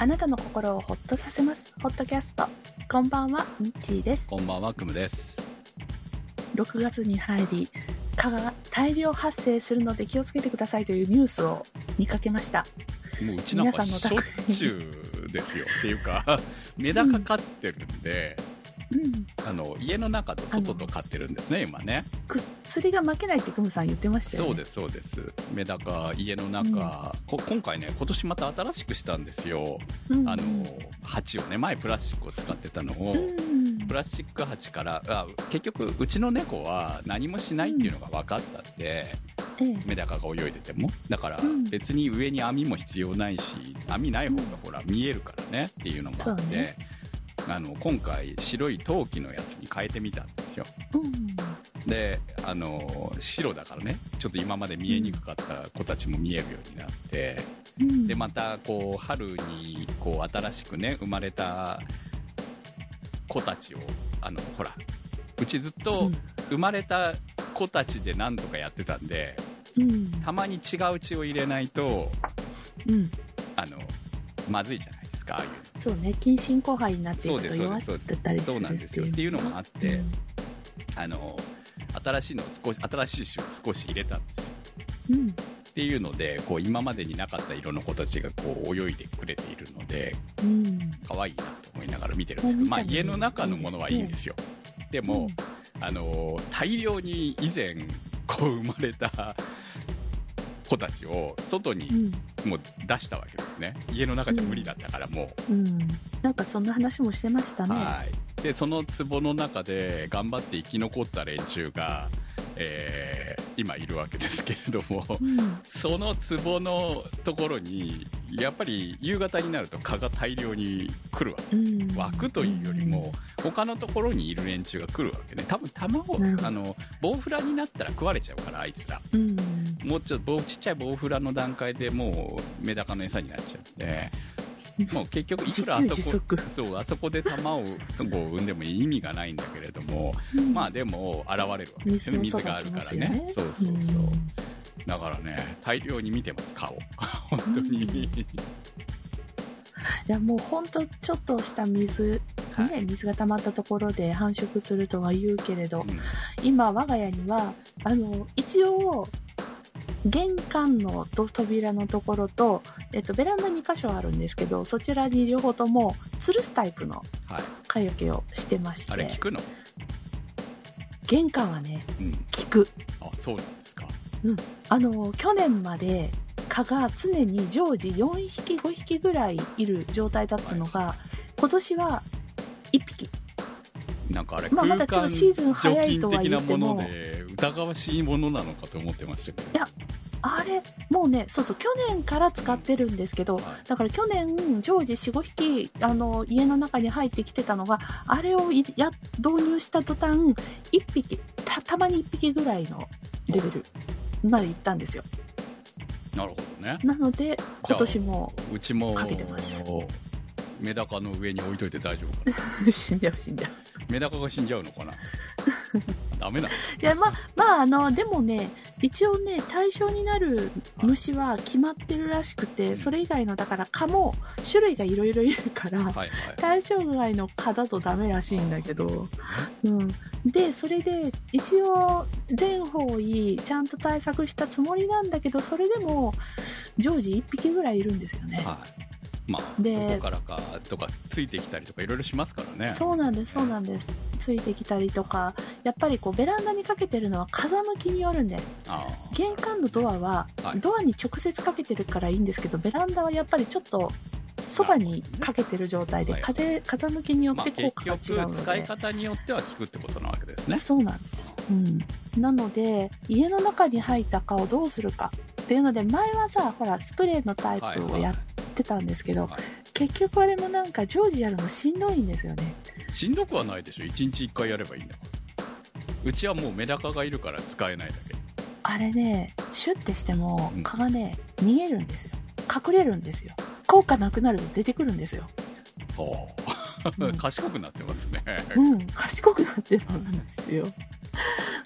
あなたの心をほっとさせますホットキャストこんばんはミッチーですこんばんは、くむです。6月に入り蚊が大量発生するので気をつけてくださいというニュースを見かけましたもううちなんか皆さんのしょっちゅうですよ。っていうか、メダカ飼ってるんで、うんあの、家の中と外と飼ってるんですね、今ね。薬が負けないってクムさん言ってましたよね。そうです、そうです。メダカ、家の中、こ今回ね、今年また新しくしたんですよ。うん。あの、鉢をね、前プラスチックを使ってたのを、うん。プラスチック鉢からあ結局うちの猫は何もしないっていうのが分かったんで、ええ。メダカが泳いでても。だからうん。別に上に網も必要ないし網ない方がほら見えるからねっていうのもあって、そうねあの今回白い陶器のやつに変えてみたんですよ。うん。であの白だからね。ちょっと今まで見えにくかった子たちも見えるようになって、うん。でまたこう春にこう新しくね生まれた子たちをあのほらうちずっと生まれた子たちで何とかやってたんでうん。たまに違う血を入れないとうん。あのまずいじゃないですかああいう。のそうね近親交配になっていくと弱ってたりするそうなんです。よっていうのもあって、うんあの新しいのを少し新しい種を少し入れたんです。ようんっていうのでこう今までになかった色の子たちがこう泳いでくれているのでうん可愛いなと思いながら見てるんです。けど、まあ、家の中のものはいいんです。よでも、あの大量に以前こう生まれた子たちを外にうん。もう出したわけですね。家の中じゃ無理だったからもう、うん。なんかそんな話もしてましたね。はい。でその壺の中で頑張って生き残った連中が、えー今いるわけですけれどもうん。その壺のところにやっぱり夕方になると蚊が大量に来るわけ。うん。湧くというよりも他のところにいる連中が来るわけね。多分卵あのボウフラになったら食われちゃうからあいつら。うん。もうちょっと棒ちっちゃいボウフラの段階でもうメダカの餌になっちゃうんで もう結局いくらあそこそうあそこで玉をこう産んでも意味がないんだけれども、まあでも現れるわけですよ。ね水があるからね。そうそうそう、う。ん。だからね大量に見てます顔。本当に、うんいやもうほんとちょっとした水、はい。ね、水が溜まったところで繁殖するとは言うけれど、うん。今我が家にはあの一応玄関のと扉のところと、えっと、ベランダ2箇所あるんですけどそちらに両方とも吊るすタイプのはい。蚊よけをしてましあれて聞くの？玄関はねうん。効く。あそうなんですか。あの去年まで蚊が常に常時4匹5匹ぐらいいる状態だったのが、今年は1匹なんかあれ、まあまだちょっとシーズン早いとは言っても。的なもので疑わしいものなのかと思ってましたけど。あれもうねそうそう去年から使ってるんですけどはい。だから去年常時45匹あの家の中に入ってきてたのがあれをいや導入した途端1匹たたまに1匹ぐらいのレベルまでいったんですよ。なるほどね。なので今年もうちもかけてますメダカの上に置いといて大丈夫かな？死んじゃう死んじゃう。メダカが死んじゃうのかな？ダメなの？いやまあまああのでもね一応ね対象になる虫は決まってるらしくてそれ以外のだから蚊も種類がいろいろいるからはいはい。対象外の蚊だとダメらしいんだけど、うん、でそれで一応全方位ちゃんと対策したつもりなんだけどそれでも常時1匹ぐらいいるんですよね。はいまあどでこからかとかついてきたりとかいろいろしますからね。そうなんですそうなんです。ついてきたりとかやっぱりこうベランダにかけてるのは風向きによるんで。あ玄関のドアははい。ドアに直接かけてるからいいんですけどベランダはやっぱりちょっとそばにかけてる状態ではい。風風向きによあまあって効結果が違うので、局使い方によっては効くってことなわけですね。そうなんです、うん、なので家の中に入った蚊をどうするかっていうので前はさほらスプレーのタイプをやってたんですけど、はい。結局あれもなんか常時やるのしんどいんですよね。しんどくはないでしょ。1日1回やればいいんだうちはもうメダカがいるから使えないだけ。あれねシュッてしてもうん。蚊がね逃げるんですよ。隠れるんですよ。効果なくなると出てくるんですよ。はう。ん。あ賢くなってますね。うん、賢くなってるんですよ。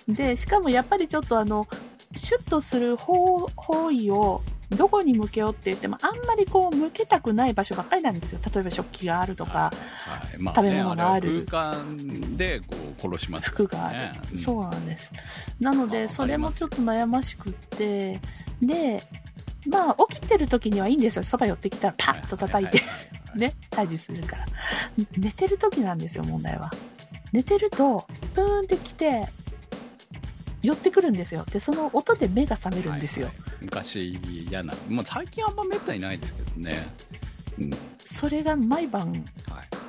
で、しかもやっぱりちょっとあの、シュッとする方方位をどこに向けようって言っても、あんまりこう、向けたくない場所ばっかりなんですよ。例えば食器があるとか、はい。ま食べ物がある。空間でこう殺します服がある、うん。そうなんです。なのあでーそれもちょっと悩ましくってでまあ起きてる時にはいいんですよ。そば寄ってきたらパッと叩いてははははね退治するから。寝てる時なんですよ問題は。寝てるとプーンってきて寄ってくるんですよ。でその音で目が覚めるんですよ、はい。はい昔嫌な、まあ、最近あんまめったにないですけどね、うん。それが毎晩はい。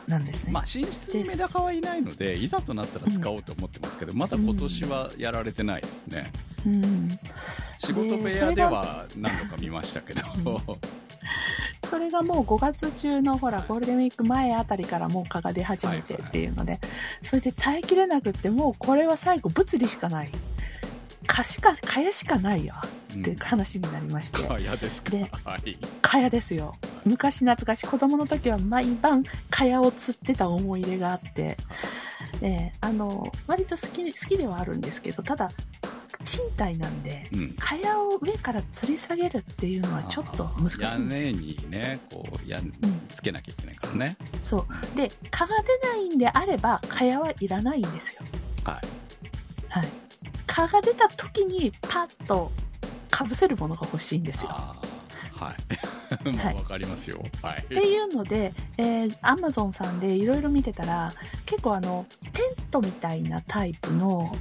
なんですね、まあ、寝室にメダカはいないのでいざとなったら使おうと思ってますけど、まだ今年はやられてないですね、うん。仕事部屋では何度か見ましたけど、それがもう5月中のほらはい。ゴールデンウィーク前あたりからもう蚊が出始めてっていうので、それで耐えきれなくってもうこれは最後物理しかない蚊しか蚊帳しかないよ。っていう話になりまして、かやですか？ではい。蚊帳ですよ。昔懐かしい。子供の時は毎晩蚊帳を釣ってた思い出があって、えーあの割と好き好きではあるんですけどただ賃貸なんでうん。蚊帳を上から吊り下げるっていうのはちょっと難しい屋根にねこうやん。つけなきゃいけないからね、そう。で、蚊が出ないんであれば、蚊帳はいらないんですよ。はい。はい。蚊が出た時にパッとかぶせるものが欲しいんですよ。はい。まあわかりますよ。はい。っていうので、えー、アマゾンさんでいろいろ見てたら、結構あの、テントみたいなタイプの、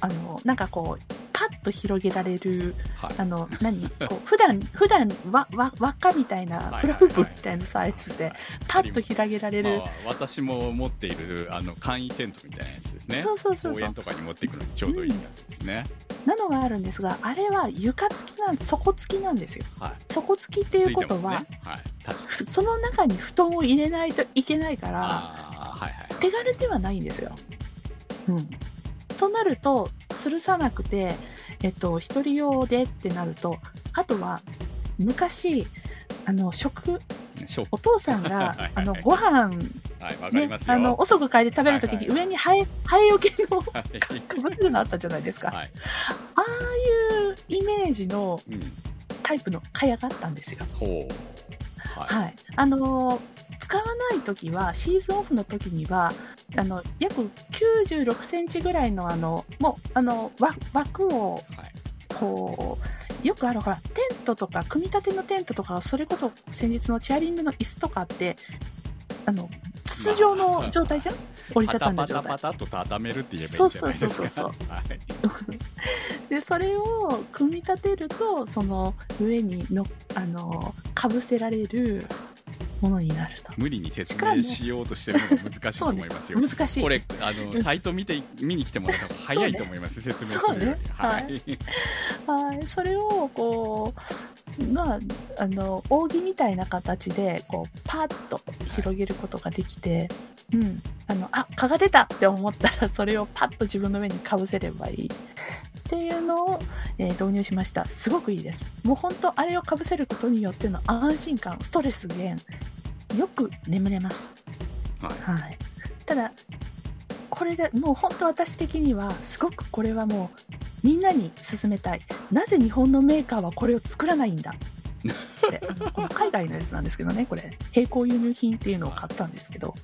あの、なんかこう、パッと広げられる、はい。あの、何？こう、普段、普段、わ、わ、輪っかみたいな、フラフープみたいなサイズで、パッと広げられる。まあ、私も持っているあの簡易テントみたいなやつですね。そうそうそうそう。公園とかに持っていくのにちょうどいいやつですね、なのがあるんですが、あれは床付きなん、底付きなんですよ。はい。底付きっていうことは、ね。はい。その中に布団を入れないといけないから、はいはい。手軽ではないんですよ。うん。となると、吊るさなくて、えっと、一人用でってなると、あとは、昔、あの、食、お父さんがはい、あの、ご飯、はいねあの、遅く帰って食べるときにはい上にハエ、ハエよけのはいかぶってるのあったじゃないですか。はいああいうイメージのうんタイプの蚊帳があったんですよ。ほうはい、はい。あのー使わない時は、シーズンオフの時には、あの、約96センチぐらいのあの、もう、あの、わ枠を、はい。こう、よくある、ほら、テントとか、組み立てのテントとか、それこそ先日のチェアリングの椅子とかって、あの、筒状の状態じゃん？折りたたんだ状態。パ。タパタと畳めるって言えばいいんじゃないですか。そうそうそうそう。はい。で、それを組み立てると、その上にの、あの、かぶせられるものになると。無理に説明しようとしてるのが難しいと思いますよ、難しい。これあの、うん。サイト見て見に来てもらった方が早いと思います、説明するより、ね。はい。はい、それをこう、まあ、あの扇みたいな形でこうパッと広げることができて、うん、あのあ蚊が出たって思ったらそれをパッと自分の上にかぶせればいいっていうのを、えー導入しました。すごくいいです。もう本当あれをかぶせることによっての安心感ストレス減よく眠れます。はい。はい、ただこれでもう本当私的にはすごくこれはもうみんなに勧めたい。なぜ日本のメーカーはこれを作らないんだ？ってあのこの海外のやつなんですけどねこれ。並行輸入品っていうのを買ったんですけど。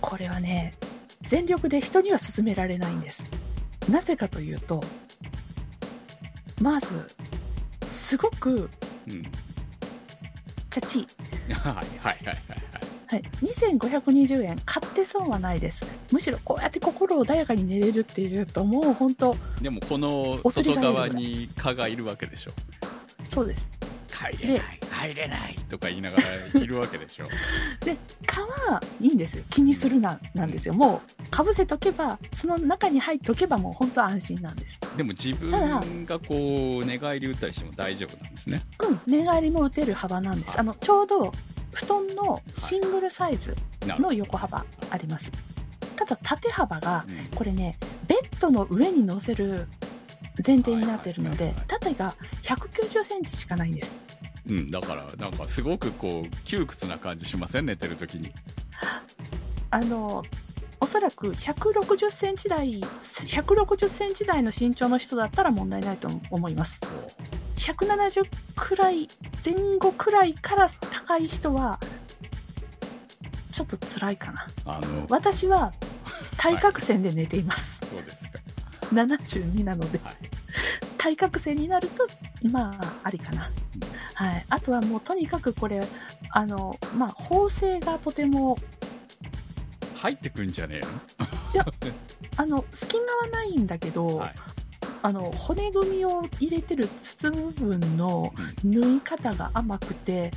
これはね全力で人には勧められないんですなぜかというとまずすごくうん。チャチ いはいはいはいはい。はい、2520円買って損はないです。むしろこうやって心穏やかに寝れるっていうともう本当はいでもこの外側に蚊がいるわけでしょ。そうです入れない。入れないとか言いながらいるわけでしょ。で蚊はいいんですよ。気にするななんですよ。もうかぶせとけばその中に入っておけばもう本当安心なんですでも自分がこう寝返り打ったりしても大丈夫なんですね。うん寝返りも打てる幅なんです。あのちょうど布団のシングルサイズの横幅あります。ただ縦幅がこれねベッドの上に乗せる前提になっているのではいはいはいはい縦が190センチしかないんです。うん、だからなんかすごくこう窮屈な感じしません？寝てる時に。あのおそらく160センチ台160センチ台の身長の人だったら問題ないと思います。170くらい、前後くらいから高い人は、ちょっと辛いかな。あの私は 対角線で寝ています。そうですか72なので、はい対角線になると、まあ、ありかな。はい。あとはもうとにかくこれ、あの、まあ、縫製がとても、入ってくんじゃねあの、隙間はないんだけど、えのはいあの、骨組みを入れてる筒部分の縫い方が甘くて、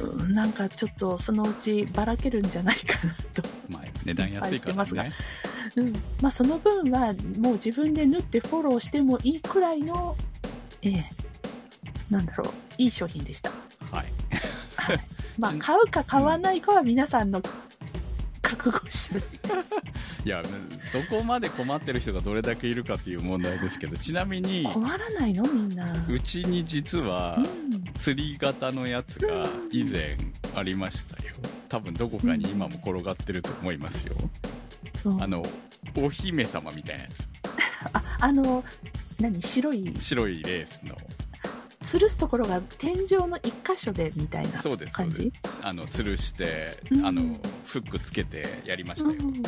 うんなんかちょっとそのうちばらけるんじゃないかなと。まあ値段安いから心配ねうん。まあその分はもう自分で縫ってフォローしてもいいくらいの、ええなんだろう、いい商品でした。はいはい。まあち買うか買わないかは皆さんの覚悟次第です。いやそこまで困ってる人がどれだけいるかっていう問題ですけどちなみに困らないのみんな。うちに実はうん。釣り型のやつが以前ありましたよ多分どこかに今も転がってると思いますよそう。あのお姫様みたいなやつ。あ、あの、何？白い、白いレースの。吊るすところが天井の一箇所でみたいなそうですそう感じです。あの吊るしてうん。あのフックつけてやりましたよ、うん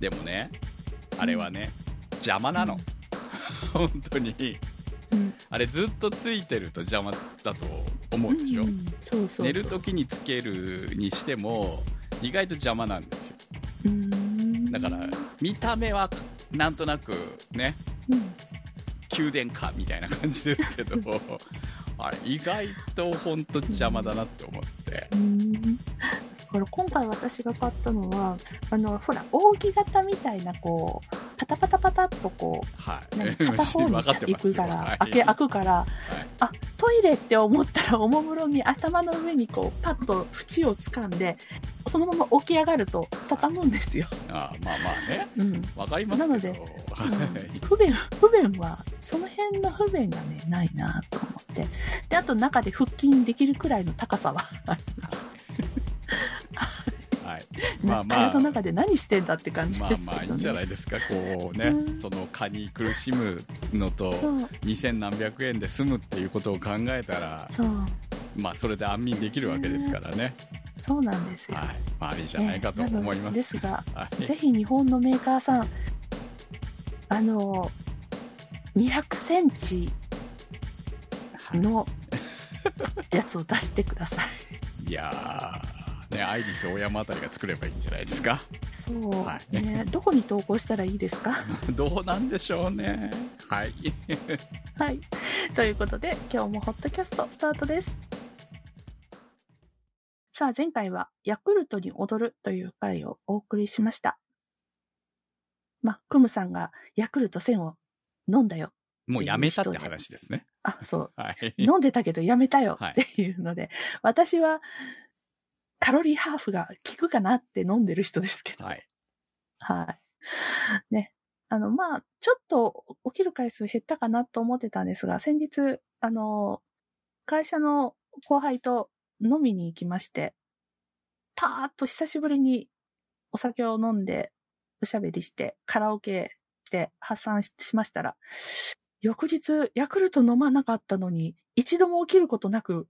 でもねあれはね邪魔なの、本当に。うん。あれずっとついてると邪魔だと思うでしょ、ん。そうそうそう。寝る時につけるにしても意外と邪魔なんですよだから見た目はなんとなくねうん。宮殿かみたいな感じですけど あれ意外と本当邪魔だなって思って。だから今回私が買ったのはあのほら扇形みたいなこうパタパタパタっとこはい。片方に 行くから、はい。開け開くから、あトイレって思ったらおもむろに頭の上にこうパッと縁を掴んでそのまま起き上がると畳むんですよ。あまあまあね。うん。分かりますなのではい。不便不便はその辺の不便がねないなと思って。であと中で腹筋できるくらいの高さはあります、はい。なまあまあ。体の中で何してんだって感じまあですけど、ね、まあいいんじゃないですかこうね、うん。その蚊に苦しむのとそう。2000何百円で済むっていうことを考えたらまあそれで安眠できるわけですからね、そうなんですよ、はい。まあありじゃないかと思います、のですがはい。ぜひ日本のメーカーさんあの200センチのやつを出してください。いやーねアイリスオーヤマあたりが作ればいいんじゃないですか？そう、はいねどこに投稿したらいいですか？どうなんでしょうねはい はい。ということで、今日もホットキャストスタートです。さあ、前回はヤクルトに踊るという回をお送りしました。まあ、クムさんがヤクルト1000を飲んだよ。もうやめたって話ですねあ、そう。はい飲んでたけどやめたよはいっていうので、私はカロリーハーフが効くかなって飲んでる人ですけど。はいはい。ね。あの、まあ、ちょっと起きる回数減ったかなと思ってたんですが、先日、あの、会社の後輩と飲みに行きまして、パーッと久しぶりにお酒を飲んで、おしゃべりして、カラオケして発散ししましたら、翌日、ヤクルト飲まなかったのに、一度も起きることなく、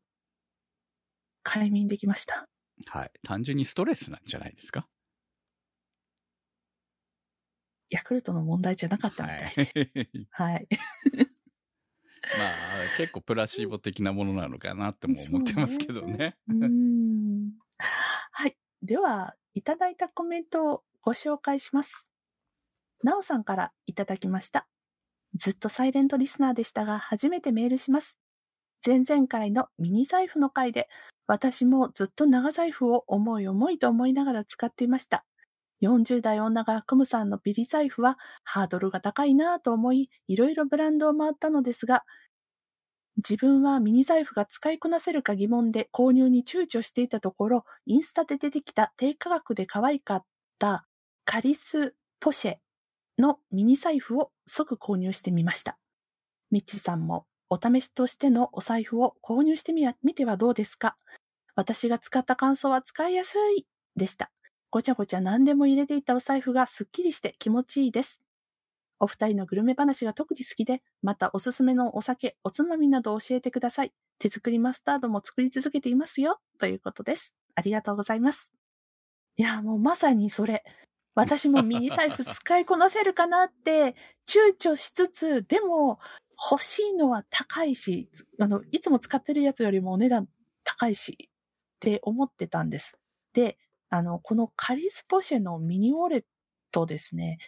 快眠できました。はい単純にストレスなんじゃないですか？ヤクルトの問題じゃなかったみはたいで。いはい。まあ結構プラシーボ的なものなのかなっても思ってますけどねうーんはい。では、いただいたコメントをご紹介します。なおさんからいただきました。ずっとサイレントリスナーでしたが、初めてメールします。前々回のミニ財布の回で、私もずっと長財布を思い思いと思いながら使っていました。40代女がクムさんのビリ財布はハードルが高いなぁと思い、いろいろブランドを回ったのですが、自分はミニ財布が使いこなせるか疑問で購入に躊躇していたところ、インスタで出てきた低価格で可愛かったカリスポシェのミニ財布を即購入してみました。ミッチさんもお試しとしてのお財布を購入してみみてはどうですか私が使った感想は使いやすいでした。ごちゃごちゃ何でも入れていたお財布がすっきりして気持ちいいです。お二人のグルメ話が特に好きで、またおすすめのお酒、おつまみなど教えてください。手作りマスタードも作り続けていますよ。ということです。ありがとうございます。いや、もうまさにそれ。私もミニ財布使いこなせるかなって躊躇しつつ、でも欲しいのは高いし、あの、いつも使ってるやつよりもお値段高いしって思ってたんです。で、あの、このカリスポシェのミニウォレットですね、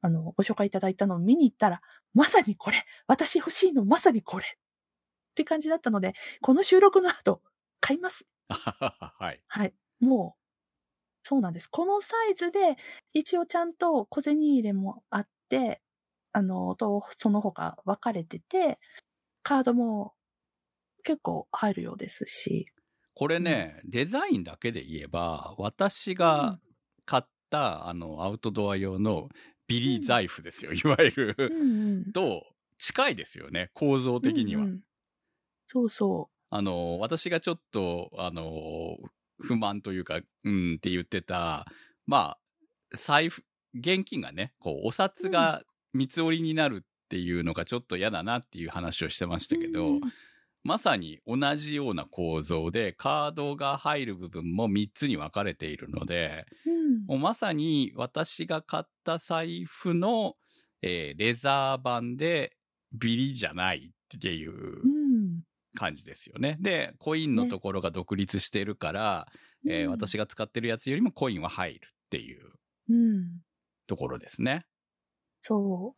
あの、ご紹介いただいたのを見に行ったら、まさにこれ私欲しいのまさにこれって感じだったので、この収録の後、買います。はい。はい。もう、そうなんです。このサイズで、一応ちゃんと小銭入れもあって、あの、と、その他分かれてて、カードも結構入るようですし。これね、デザインだけで言えば、私が買った、あの、アウトドア用のビリー財布ですよ、いわゆる。うんうん。と、近いですよね、構造的には。うんうんそうそあの、私がちょっと、あの、不満というか、うんって言ってた、まあ、財布、現金がね、こう、お札が三つ折りになるっていうのがちょっと嫌だなっていう話をしてましう。たけど、うんまさに同じような構造で、カードが入る部分も3つに分かれているので、うんもうまさに私が買った財布の、えーレザー版でビリじゃないっていううん。感じですよね。で、コインのところが独立してるから、えーうん私が使ってるやつよりもコインは入るっていううん。ところですね。そ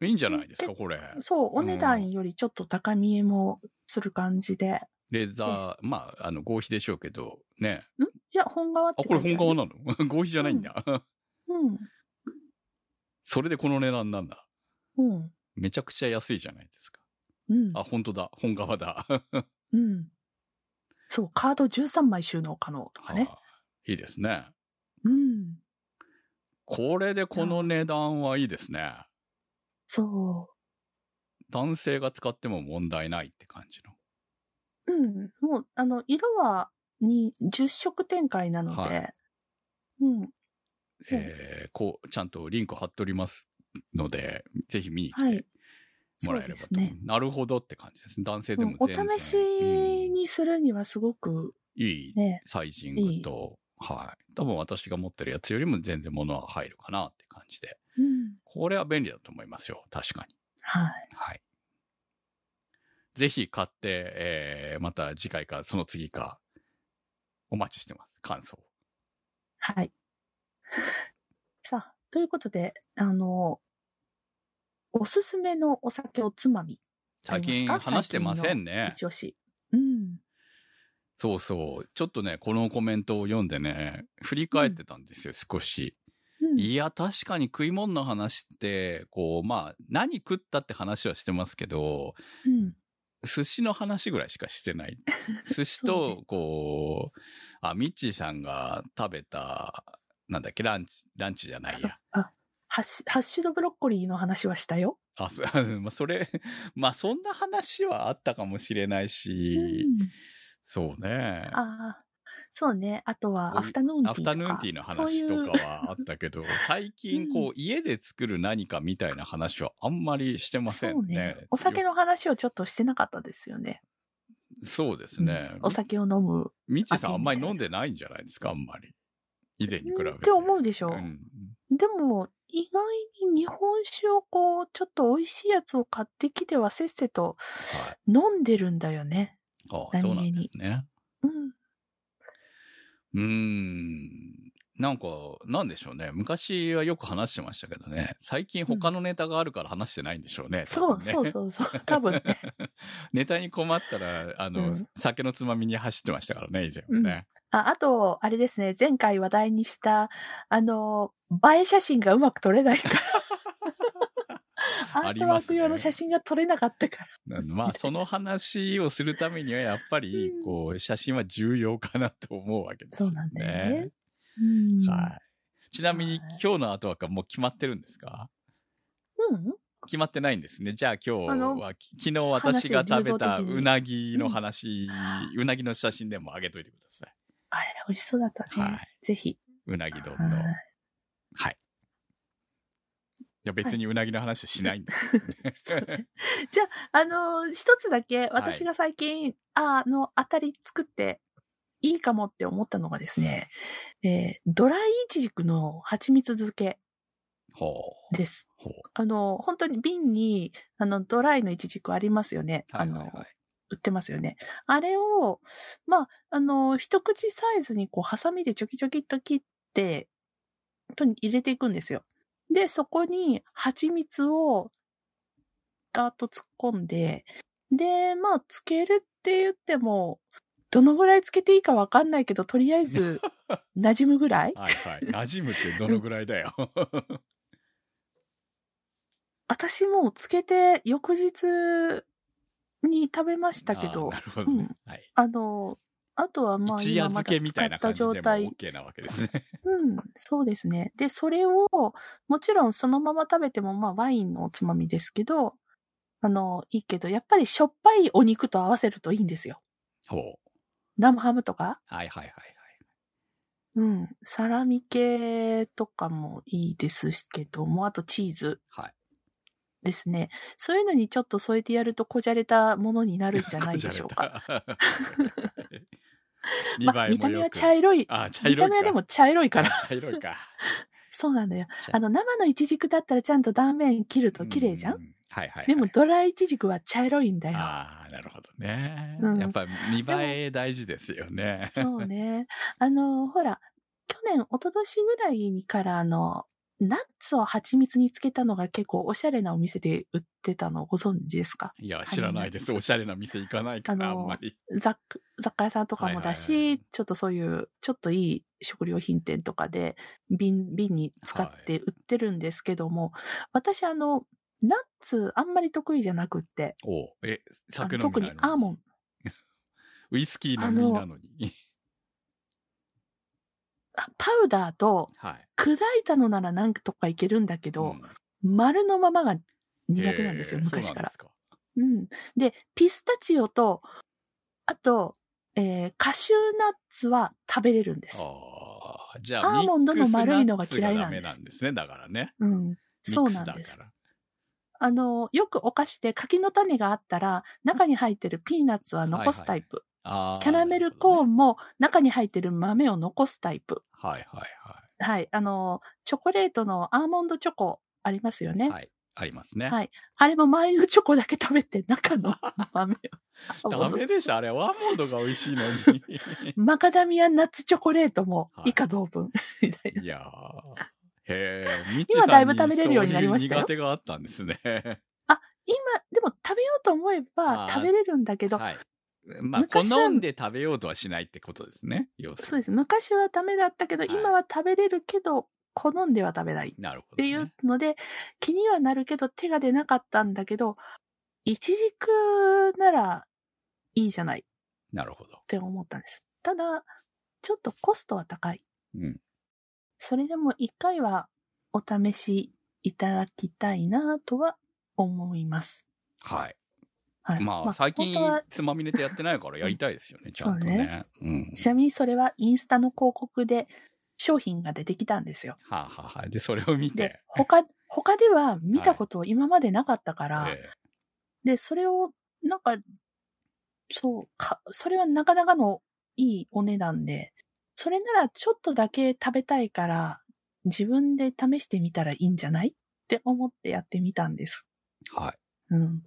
いいんじゃないですか、これ。う。そう、お値段よりちょっと高見えもする感じで。レザー、まあ、あの、合皮でしょうけど、ね。ん？いや、本革ってあ、これ本革なの？合皮じゃないんだ。うん。それでこの値段なんだ。うん。めちゃくちゃ安いじゃないですか。うん。あ、本当だ。本革だ。うん。そう、カード13枚収納可能とかね。あいいですね。うん。これでこの値段はいいですね。そ男性が使っても問題ないって感じの。う。うん。もう、あの、色は、に、10色展開なので、はいうん。えーこう、ちゃんとリンク貼っておりますので、ぜひ見に来はいてもらえればと。そうですねなるほどって感じですね。男性でもお全然。試しうんにするにはすごくいいね、サイジングと、はい。多分私が持ってるやつよりも全然物は入るかなって感じで。うん。これは便利だと思いますよ。確かに。はい。はい。ぜひ買って、えー、また次回かその次か、お待ちしてます。感想。はい。さあ、ということで、あの、おすすめのお酒おつまみ。あ最近話してませんね。一押し。うん。そうそう。ちょっとね、このコメントを読んでね、振り返ってたんですよ、少し。うん、いや、確かに食い物の話って、こう、まあ、何食ったって話はしてますけど、うん。寿司の話ぐらいしかしてない。寿司とね、こう、あ、ミッチーさんが食べた、なんだっけ、ランチ、ランチじゃないや。ハッシュ、ハッシュドブロッコリーの話はしたよ。あ、そまあ、それ、まあ、そんな話はあったかもしれないし、うん、そうね。ああ、そうね。あとおは、アフタヌーンティーとか。アフタヌーンティーの話とかはあったけど、最近こう、家で作る何かみたいな話はあんまりしてませんねね。。お酒の話をちょっとしてなかったですよね。そうですね。うんお酒を飲む。みちさんあんまり飲んでないんじゃないですか、あんまり。以前に比べて。って思うでしょ。うん。でも、意外に日本酒をこう、ちょっと美味しいやつを買ってきてはせっせとはい。飲んでるんだよね。ああ、何そうなんですね。うん。うーん。なんか、なんでしょうね。昔はよく話してましたけどね。最近他のネタがあるから話してないんでしょうね。そう、多分ねそうそうそう。多分ね。ネタに困ったら、あの、うん酒のつまみに走ってましたからね、以前はね。ああと、あれですね。前回話題にした、あの、映え写真がうまく撮れないから。アあートワーク用の写真が撮れなかったから。うんまあ、その話をするためには、やっぱりう、んこう、写真は重要かなと思うわけですよね。そうなんだよね。うん。はい。ちなみにはい、今日の後はもう決まってるんですか？うん。決まってないんですね。じゃあ今日は、き昨日私が食べたうなぎの話、うなぎの写真でも上げといてください。あれ、美味しそうだったね。はいぜひ。うなぎ丼はいの。はい。や、別にうなぎの話しないんだけどね。じゃあ、あのー一つだけ私が最近、あの、当たり作っていいかもって思ったのがですね、えードライイチジクの蜂蜜漬け。です。あの、本当に瓶に、あの、ドライのイチジクありますよね。はいはいあのはい。売ってますよね。あれを、まあ、あの、一口サイズにこう、ハサミでちょきちょきっと切って、とに入れていくんですよ。で、そこに蜂蜜をガーッと突っ込んで、で、まあ、つけるって言っても、どのぐらいつけていいかわかんないけど、とりあえず、馴染むぐらい？はいはい。馴染むってどのぐらいだよ。私もうつけて翌日に食べましたけどな、るほどね。はい。あの、あとはまあ今まだ漬けみたい使った状態。OK なわけですね。うん、そうですね。で、それを、もちろんそのまま食べてもまあワインのおつまみですけど、あの、いいけど、やっぱりしょっぱいお肉と合わせるといいんですよ。ほう。生ハムとか、はいはいはいはい。うん、サラミ系とかもいいですけども、あとチーズはい。ですね。そういうのにちょっと添えてやるとこじゃれたものになるんじゃないでしょうか。まあ、見た目は茶色色い。あ、茶色いか。見た目はでも茶色いから。あ茶色いか。そうなんだよ。茶あの、生のイチジクだったらちゃんと断面切ると綺麗じゃん、うはいはいはい。でもドライイチジクは茶色いんだよ。ああ、なるほどね。うんやっぱ見栄え大事ですよね。そうね。あの、ほら、去年、一昨年ぐらいにから、あの、ナッツを蜂蜜につけたのが結構おしゃれなお店で売ってたのご存知ですか？いや、知らないです。おしゃれな店行かないから、あんまり。雑雑貨屋さんとかもだし、はいはいはいちょっとそういう、ちょっといい食料品店とかで、瓶、瓶に使って売ってるんですけども、私あの、ナッツあんまり得意じゃなくって、おうえ、あ酒飲みなの？にアーモンド、ウイスキー飲みなのに。あパウダーとはい。砕いたのならなんとかいけるんだけど、うん丸のままが苦手なんですよ、昔から。そううん。で、ピスタチオと、あと、えーカシューナッツは食べれるんです。じゃあ、アーモンドの丸いのが嫌いなんですなんですね、だからね。うん。ミそうなんです。あの、よくお菓子で柿の種があったら、中に入ってるピーナッツは残すタイプ。ああ。キャラメルコーン。ンも中に入ってる豆を残すタイプ。はいはいはい。あの、チョコレートのアーモンドチョコありますよね。はい。はい。ありますね。はい。あれも周りのチョコだけ食べて、中の 豆を。ダメでしょあれ、アーモンドが美味しいのに。マカダミアナッツチョコレートもはい以下同文。みたいな。いやー。へえ、今だいぶ食べれるようになりましたよ苦手があったんですね。今、でも食べようと思えば食べれるんだけど、はい。まあ、好んで食べようとはしないってことですね。そうです。昔はダメだったけど、はい今は食べれるけど、好んでは食べない。なるほど、ね。ていうので、気にはなるけど手が出なかったんだけど、イチジクならいいじゃないっなるほど。て思ったんです。ただ、ちょっとコストは高い。うん。それでも一回はお試しいただきたいなとは思います。はい。はい。まあ、最近つまみネタやってないからやりたいですよね、ちゃんとね。うん。ちなみにそれはインスタの広告で商品が出てきたんですよ。はあ、はあはあ、で、それを見でて。、他、他では見たこと今までなかったから、えで、それを、なんか、そう、か、それはなかなかのいいお値段で、それならちょっとだけ食べたいから、自分で試してみたらいいんじゃない？って思ってやってみたんです。えはい。うん。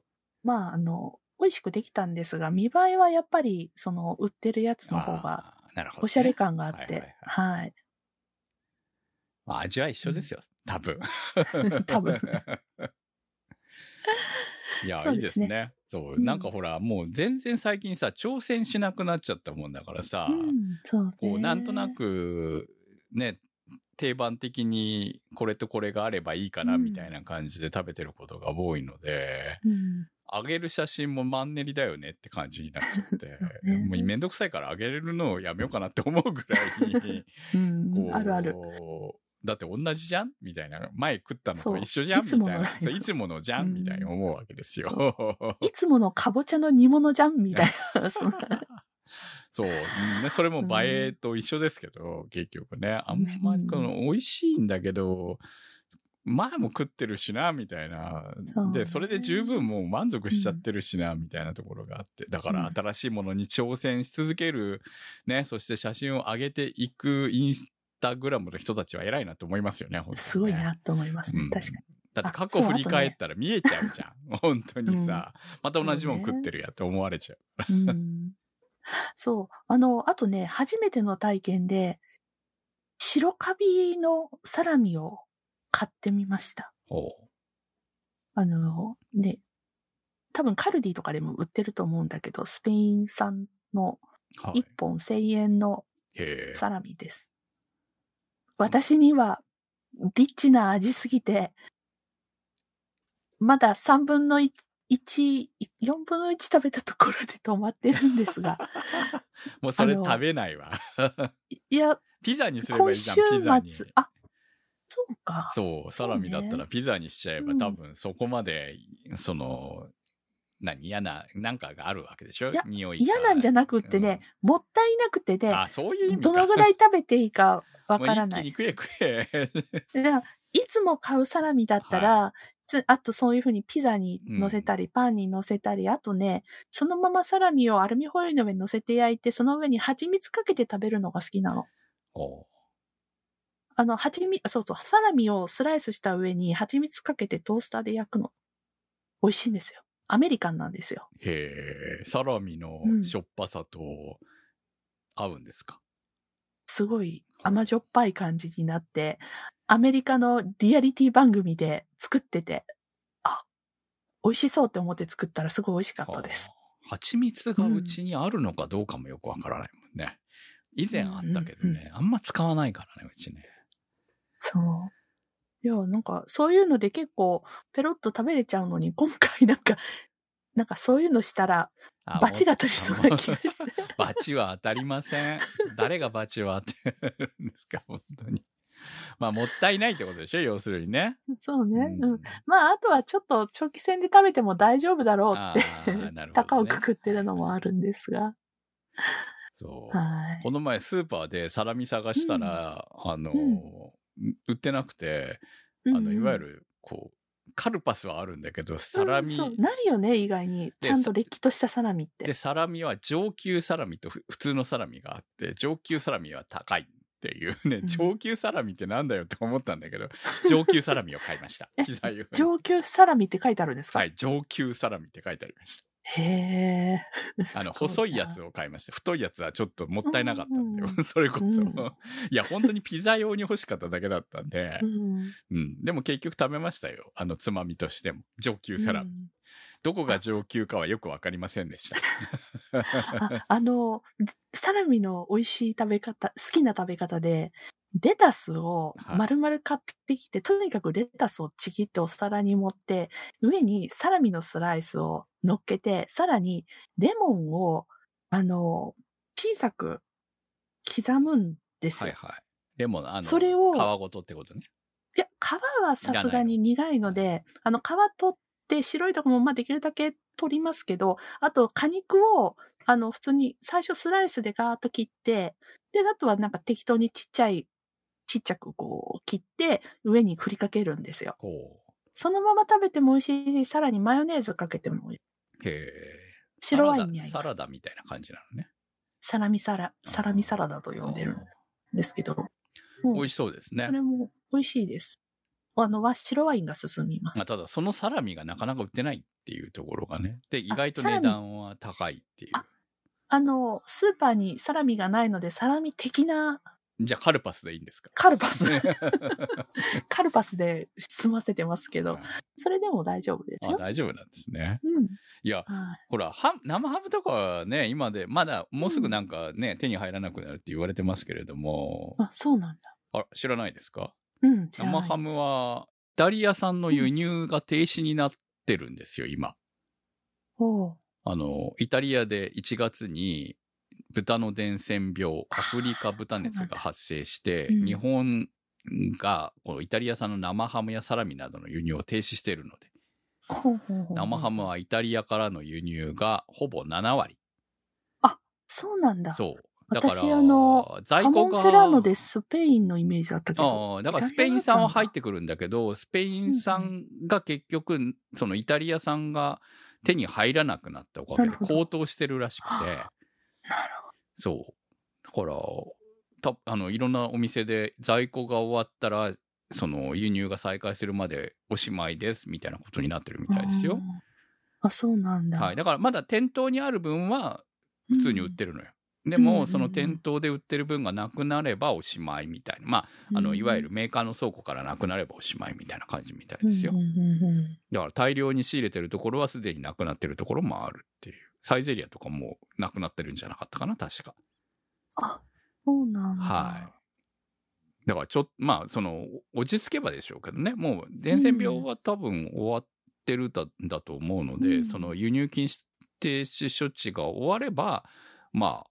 まあ、あの、美味しくできたんですが、見栄えはやっぱり、その、売ってるやつの方が。おしゃれ感があっはいて、はいはい。まあ、味は一緒ですよ。多分。多分。いや、いいそうですすね。そう、うんなんかほら、もう全然最近さ、挑戦しなくなっちゃったもんだからさ、うん、そうね。こう、なんとなく、ね、定番的にこれとこれがあればいいかな、うんみたいな感じで食べてることが多いので、うん。あげる写真もマンネリだよねって感じになっちゃって、ねもうめんどくさいからあげれるのをやめようかなって思うぐらい に、あるある。だって同じじゃんみたいな。前食ったのと一緒じゃんみたいな。いつものじゃん、うんみたいに思うわけですよ。いつものかぼちゃの煮物じゃんみたいな。そんなそう、ね。それも映えと一緒ですけど、結局ね。あんまりこの美味しいんだけど、前も食ってるしな、みたいな。で、それで十分もう満足しちゃってるしな、みたいなところがあって。だから新しいものに挑戦し続ける、ね、そして写真を上げていくインスタグラムの人たちは偉いなと思いますよね、ねすごいなと思いますね。うん確かに。だってあ過去振り返ったら見えちゃうじゃん。本当にさ、また同じもん食ってるやって思われちゃう。うん。そう。あの、あとね、初めての体験で、白カビのサラミを買ってみました。ほあの、ね、多分カルディとかでも売ってると思うんだけど、スペイン産のう。はい1。本1000円の。サラミです。私には、リッチな味すぎて、まだ3分の1、1 4分の1食べたところで止まってるんですが、もうそれ食べないわ。いや、ピザにすればい今週いじゃん、ピザに。末、あ、そうか。そう、サラミだったらピザにしちゃえば、うん多分そこまで、その、何？嫌な、なんかがあるわけでしょ？いや匂いか嫌なんじゃなくってね、もったいなくてね、あ、そういう。どのぐらい食べていいかわからない。食え食え。でいつも買うサラミだったら、つあとそういうふうにピザに乗せたり、パンに乗せたり、あとね、そのままサラミをアルミホイルの上に乗せて焼いて、その上に蜂蜜かけて食べるのが好きなの。おあの、蜂蜜、そうそう、サラミをスライスした上に蜂蜜かけてトースターで焼くの。美味しいんですよ。アメリカンなんですよ。へえ、サラミのうんしょっぱさと合うんですか、すごい甘じょっぱい感じになって、アメリカのリアリティ番組で作ってて、あ、美味しそうって思って作ったらすごい美味しかったです。はあ蜂蜜がうちにあるのかどうかもよくわからないもんね。以前あったけどね、あんま使わないからね、うちね。そう。いや、なんか、そういうので結構、ペロッと食べれちゃうのに、今回 なんか、なんかそういうのしたら、あバチが当たりそうな気がして。バチは当たりません。誰がバチを当てるんですか、本当に。まあ、もったいないってことでしょ、要するにね。そうね。ううんん。まあ、あとはちょっと長期戦で食べても大丈夫だろうあって、ね高をくくってるのもあるんですが。そう。はい。この前スーパーでサラミ探したら、あの、うん売ってなくて、あの、いわゆる、こう、カルパスはあるんだけど、サラミ、うんそうないよね、意外に。でちゃんとれっきとしたサラミってで、。サラミは上級サラミとふ普通のサラミがあって、上級サラミは高いっていうね、うん上級サラミってなんだよって思ったんだけど、上級サラミを買いました え。機材を。上級サラミって書いてあるんですか？はい、上級サラミって書いてありましへえ。た。あの、細いやつを買いました。太いやつはちょっともったいなかったんで、うん それこそ。うん いや、本当にピザ用に欲しかっただけだったんでう、ん。うん。でも結局食べましたよ。あの、つまみとしても。上級サラミ。うんどこが上級かはよくわかりませんでした。あ あの、サラミの美味しい食べ方、好きな食べ方で、レタスをはい丸々買ってきて、とにかくレタスをちぎってお皿に盛って、上にサラミのスライスを乗っけて、さらにレモンを、あの、小さく刻むんですよ。はいはい。でも、あの、それを皮ごとってことね。いや、皮はさすがに苦いので、あの、皮取って白いところもまあできるだけ取りますけど、あと果肉を、あの、普通に最初スライスでガーッと切って、で、あとはなんか適当にちっちゃい、ちっちゃくこう切って上に振りかけるんですよ。ほそのまま食べても美味しいし、さらにマヨネーズかけても美味しい。う。へえ。白ワインに合いサます。ラダサラダみたいな感じなのね。サラミサラ、サラミサラダと呼んでるんですけど。美味しそうですねそ。れも美味しいです。あの、わ白ワインが進みますまあ、。ただ、そのサラミがなかなか売ってないっていうところがね。で、意外と値段は高いっていう。ああの、スーパーにサラミがないので、サラミ的なじゃあ、カルパスでいいんですか？カルパス、カルパスで済ませてますけどはい、それでも大丈夫ですあよ。大丈夫なんですね。うん。いや、はい。ほら、生ハムとかはね、今で、まだもうすぐなんかね、手に入らなくなるって言われてますけれども、あ、そうなんだ。あら、知らないですか？うん。生ハムは、イタリア産の輸入が停止になってるんですよ、今。あの、イタリアで1月に豚の伝染病、アフリカ豚熱が発生して、うん日本がこのイタリア産の生ハムやサラミなどの輸入を停止しているので、生ハムはイタリアからの輸入がほぼ7割。そうなんだ。そう。だから私、あの、ハモンセラーノでスペインのイメージだったけど。ああ、だからスペイン産は入ってくるんだけど、スペイン産が結局、そのイタリア産が手に入らなくなったおかげで高騰してるらしくて、なるそう。だから、たあの、いろんなお店で在庫が終わったら、その輸入が再開するまでおしまいですみたいなことになってるみたいですよ。うんあ、そうなんだ。はい。だからまだ店頭にある分は普通に売ってるのよ。でうんうんうんも、その店頭で売ってる分がなくなればおしまいみたいな。まあ、あの、いわゆるメーカーの倉庫からなくなればおしまいみたいな感じみたいですよだから大量に仕入れてるところはすでになくなってるところもあるっていう。サイゼリアとかもなくなってるんじゃなかったかな、確か。あ、そうなんだ。はい。だからちょっと、まあ、その、落ち着けばでしょうけどね。もう、伝染病は多分終わってるだ,、だと思うので、うんその輸入禁止停止処置が終われば、まあ、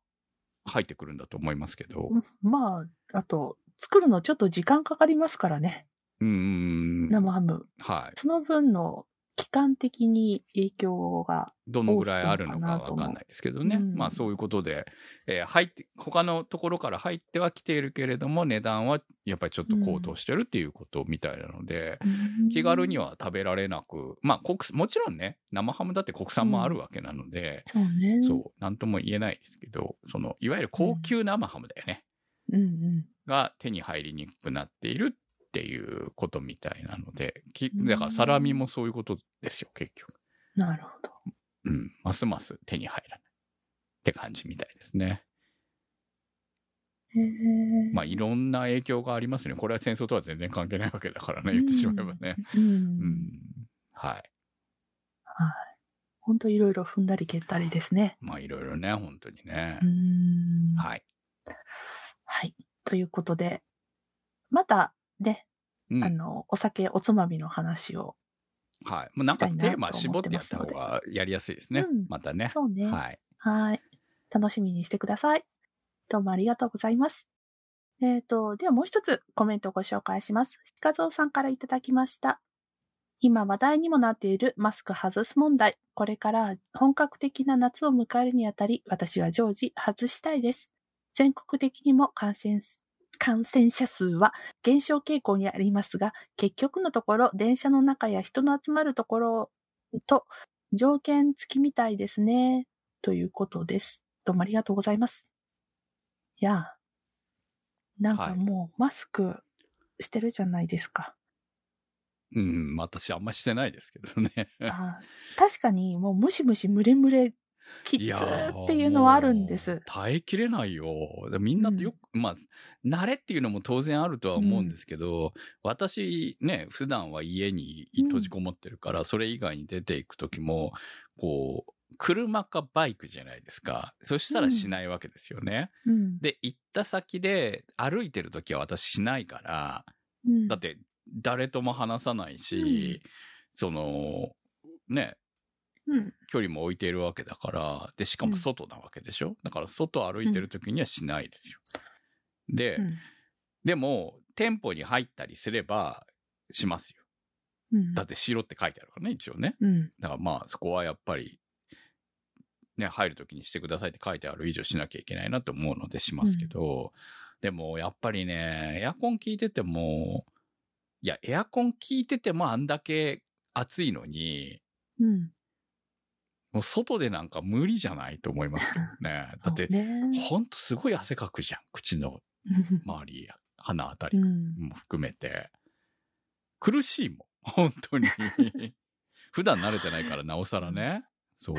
入ってくるんだと思いますけど。うんまあ、あと、作るのちょっと時間かかりますからね。うーん。生ハム。はい。その分の期間的に影響が。どのぐらいあるのかわかんないですけどね。うんまあそういうことで、えー入って、他のところから入ってはきているけれども、値段はやっぱりちょっと高騰してるっていうことみたいなので、気軽には。は食べられなく、まあ国、もちろんね、生ハムだって国産もあるわけなので、そうね。そう、なんとも言えないですけど、その、いわゆる高級生ハムだよね。うんうん。が手に入りにくくなっているっていうことみたいなので、だからサラミもそういうことですよ、結局。なるほど。うん、ますます手に入らないって感じみたいですね。まあ、いろんな影響がありますね。これは戦争とは全然関係ないわけだからね、言ってしまえばね。うん。ううんん。はい。本当いろいろ踏んだり蹴ったりですね。まあ、いろいろね、本当にねう。ん。はい。はい。ということで、またね、うんあの、お酒、おつまみの話を。はい。もうなんかテーマ絞ってやった方がやりやすいですね。うんまたね。そうね。はい。はい。楽しみにしてください。どうもありがとうございます。えっ、と、ではもう一つコメントをご紹介します。鹿蔵さんからいただきました。今話題にもなっているマスク外す問題。これから本格的な夏を迎えるにあたり、私は常時外したいです。全国的にも感染感染者数は減少傾向にありますが、結局のところ電車の中や人の集まるところと条件付きみたいですね。ということです。どうもありがとうございます。いや、なんかもうマスクしてるじゃないですか。うん、私あんましてないですけどね。あ確かにもうムシムシムレムレきつーっていうのはあるんです。耐えきれないよ。みんなとよく、まあ、慣れっていうのも当然あるとは思うんですけど、私ね、普段は家に閉じこもってるから、それ以外に出ていくときも、こう、車かバイクじゃないですか。そしたらしないわけですよね。うん。で、行った先で歩いてるときは私しないから、うんだって誰とも話さないし、その、ね、うん。距離も置いているわけだから、で、しかも外なわけでしょ、だから外歩いてる時にはしないですよ。で、うんでも、店舗に入ったりすれば、しますよ。うんだって白って書いてあるからね、一応ね。うん。だからまあ、そこはやっぱり、ね、入る時にしてくださいって書いてある以上しなきゃいけないなと思うのでしますけど、でもやっぱりね、エアコン効いてても、いや、エアコン効いててもあんだけ暑いのに、うん。もう外でなんか無理じゃないと思いますね。だって、ねほんとすごい汗かくじゃん。口の周りや鼻あたりうん。も含めて。苦しいもん。本当に。普段慣れてないからなおさらね。そう。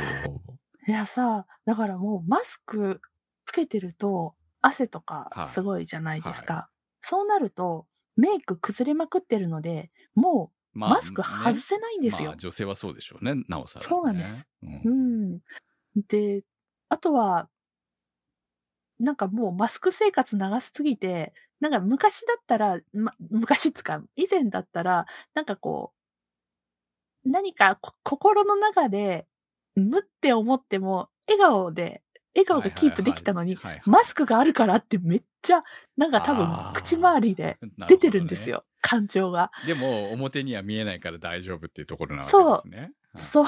いやさ、だからもうマスクつけてると汗とはいかすごいじゃないですか。はそうなるとメイク崩れまくってるので、もうまマスク外せないんですよ。まあ女性はそうでしょうね。なおさら、ね。そうなんです。うんうん。で、あとは、なんかもうマスク生活長すぎて、なんか昔だったら、ま、昔っつうか、以前だったら、なんかこう、何かこ心の中で、無って思っても、笑顔で、笑顔がキープできたのに、マスクがあるからってめっちゃ、なんか多分口周りで な出てるんですよ。感情が。でも、表には見えないから大丈夫っていうところなわけですね。はいそう。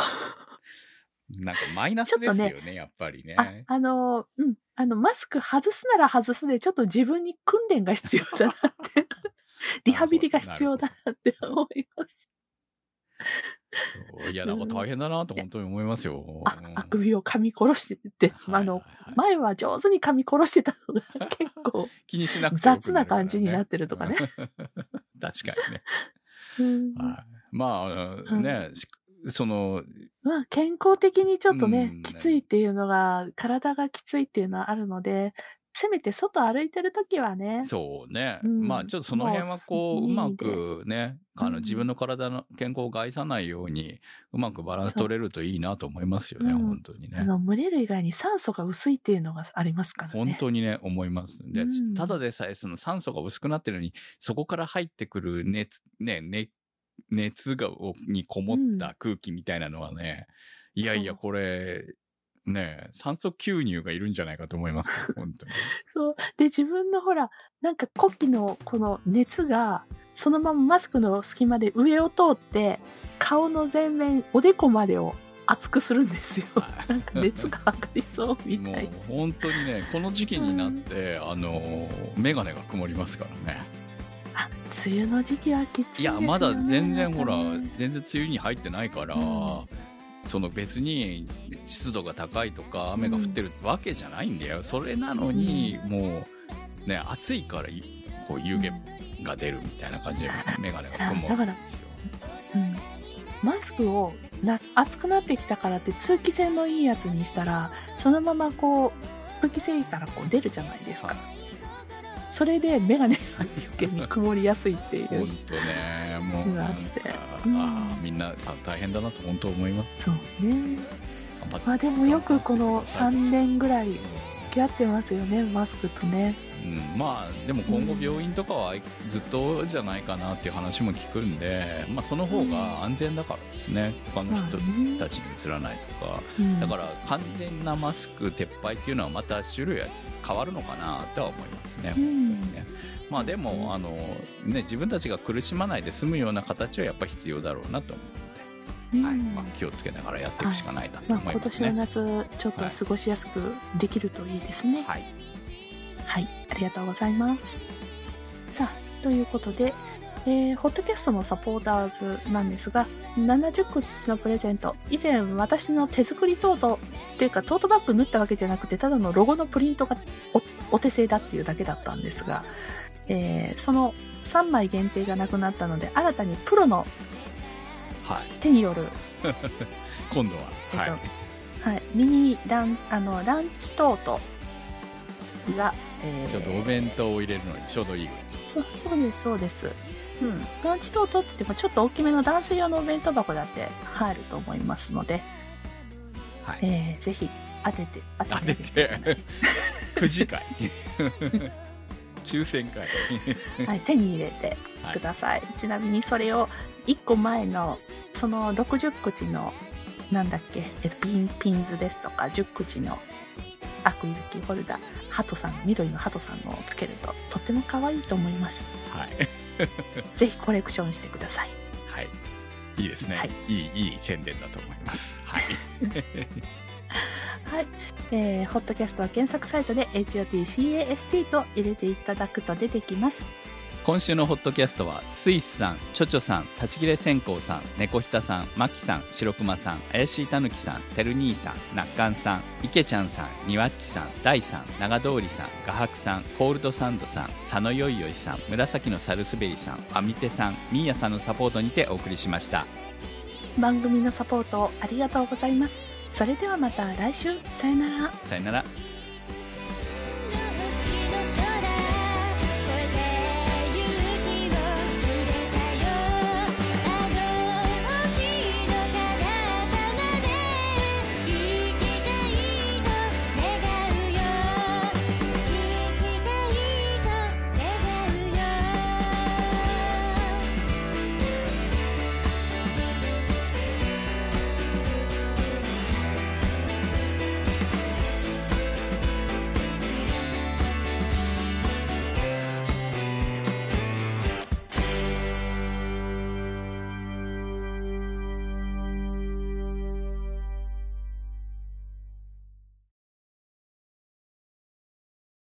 なんかマイナスですよね、やっぱりね。あ、あの、うん。あの、マスク外すなら外すで、ちょっと自分に訓練が必要だなって。リハビリが必要だなって思います。いや、なんか大変だなと本当に思いますよ。あうん、あくびを噛み殺してって、あの、はい。はいはい前は上手に噛み殺してたのが 結構、気にしなくてよく雑な感じになってるとかね。うん。確かにね。うん。はい、まあ、んね、しその、まあ、健康的にちょっとね、うん。きついっていうのが、体がきついっていうのはあるので、せめて外歩いてるときはね、そうね、うん。まあちょっとその辺はこう、うまくね、あうん。の自分の体の健康を害さないように、うまくバランス取れるといいなと思いますよね、うん。本当にね。あの、群れる以外に酸素が薄いっていうのがありますからね。本当にね、思います。で、うん。ただでさえその酸素が薄くなってるのに、そこから入ってくる熱、ね、ね熱がをにこもった空気みたいなのはね、いやいや、これ、ね、酸素吸入がいるんじゃないかと思いますよ、本当に。そう。で、自分のほら、なんか呼気のこの熱が、そのままマスクの隙間で上を通って、顔の前面、おでこまでを熱くするんですよ。はい なんか熱が上がりそうみもうたい。本当にね、この時期になって、あの、メガネが曇りますからね。あ、梅雨の時期はきついね。いや、まだ全然ほら全然梅雨に入ってないから、うんその別に湿度が高いとか雨が降ってるわけじゃないんだよ。それなのに、もう、ね、暑いからいこう湯気が出るみたいな感じで、メガネが曇るんですよ。うん。マスクをな暑くなってきたからって通気性のいいやつにしたらそのままこう通気性からこう出るじゃないですか、はいそれで眼鏡が余計に曇りやすいっていうほんとね、もうなんってか、うん。ああみんなさ大変だなと本当思います。そうね。まあでもよくこの3年ぐらいき合ってますよねマスクとね。うん、まあでも今後病院とかはずっとじゃないかなっていう話も聞くんで、まあ、その方が安全だからですね。他の人たちに移らないとか、うん。だから完全なマスク撤廃っていうのはまた種類は変わるのかなとは思いますね。うん。ね。まあでもあの、ね、自分たちが苦しまないで済むような形はやっぱ必要だろうなと思うので、はい。うんまあ、気をつけながらやっていくしかないなとまあ、思います今年のね。夏ちょっと過ごしやすくできるといいですね。はい、はい、ありがとうございます。さあ、ということで、えーホットキャストのサポーターズなんですが、70個父のプレゼント、以前私の手作りトートっていうかトートバッグ縫ったわけじゃなくて、ただのロゴのプリントがおお手製だっていうだけだったんですが、えーその3枚限定がなくなったので、新たにプロのはい、手による、今度は、えっとはい。はい、ミニランあのランチトートが、えーちょっとお弁当を入れるのにちょうどいいそうそうですそうです。うん。ランチトートっててもちょっと大きめの男性用のお弁当箱だって入ると思いますので、はい、えーぜひ当てて当当てててあげじゃない。てくじ会。抽選会。はい、手に入れてください、ちなみにそれを1個前のその60口のなんだっけ、えっと、ピンピンズですとか10口のアクリルキーホルダーハトさん緑のハトさんのをつけるととっても可愛いと思います。はい、ぜひコレクションしてください。はい、いいですね、はい。い、いいい宣伝だと思います。はい。はい、えー、ホットキャストは検索サイトで HOTCAST と入れていただくと出てきます。今週のホットキャストはスイスさん、チョチョさん、立ち切れ線香さん、猫ひたさん、マキさん、白熊さん、怪しいたぬきさん、てる兄さん、なっかんさん、いけちゃんさん、にわっちさん、大さん、長通りさん、画伯さん、コールドサンドさん、佐野よいよいさん、紫のサルスベリさん、アミペさん、ミーヤさんのサポートにてお送りしました。番組のサポートありがとうございます。それではまた来週、さよなら。さよなら。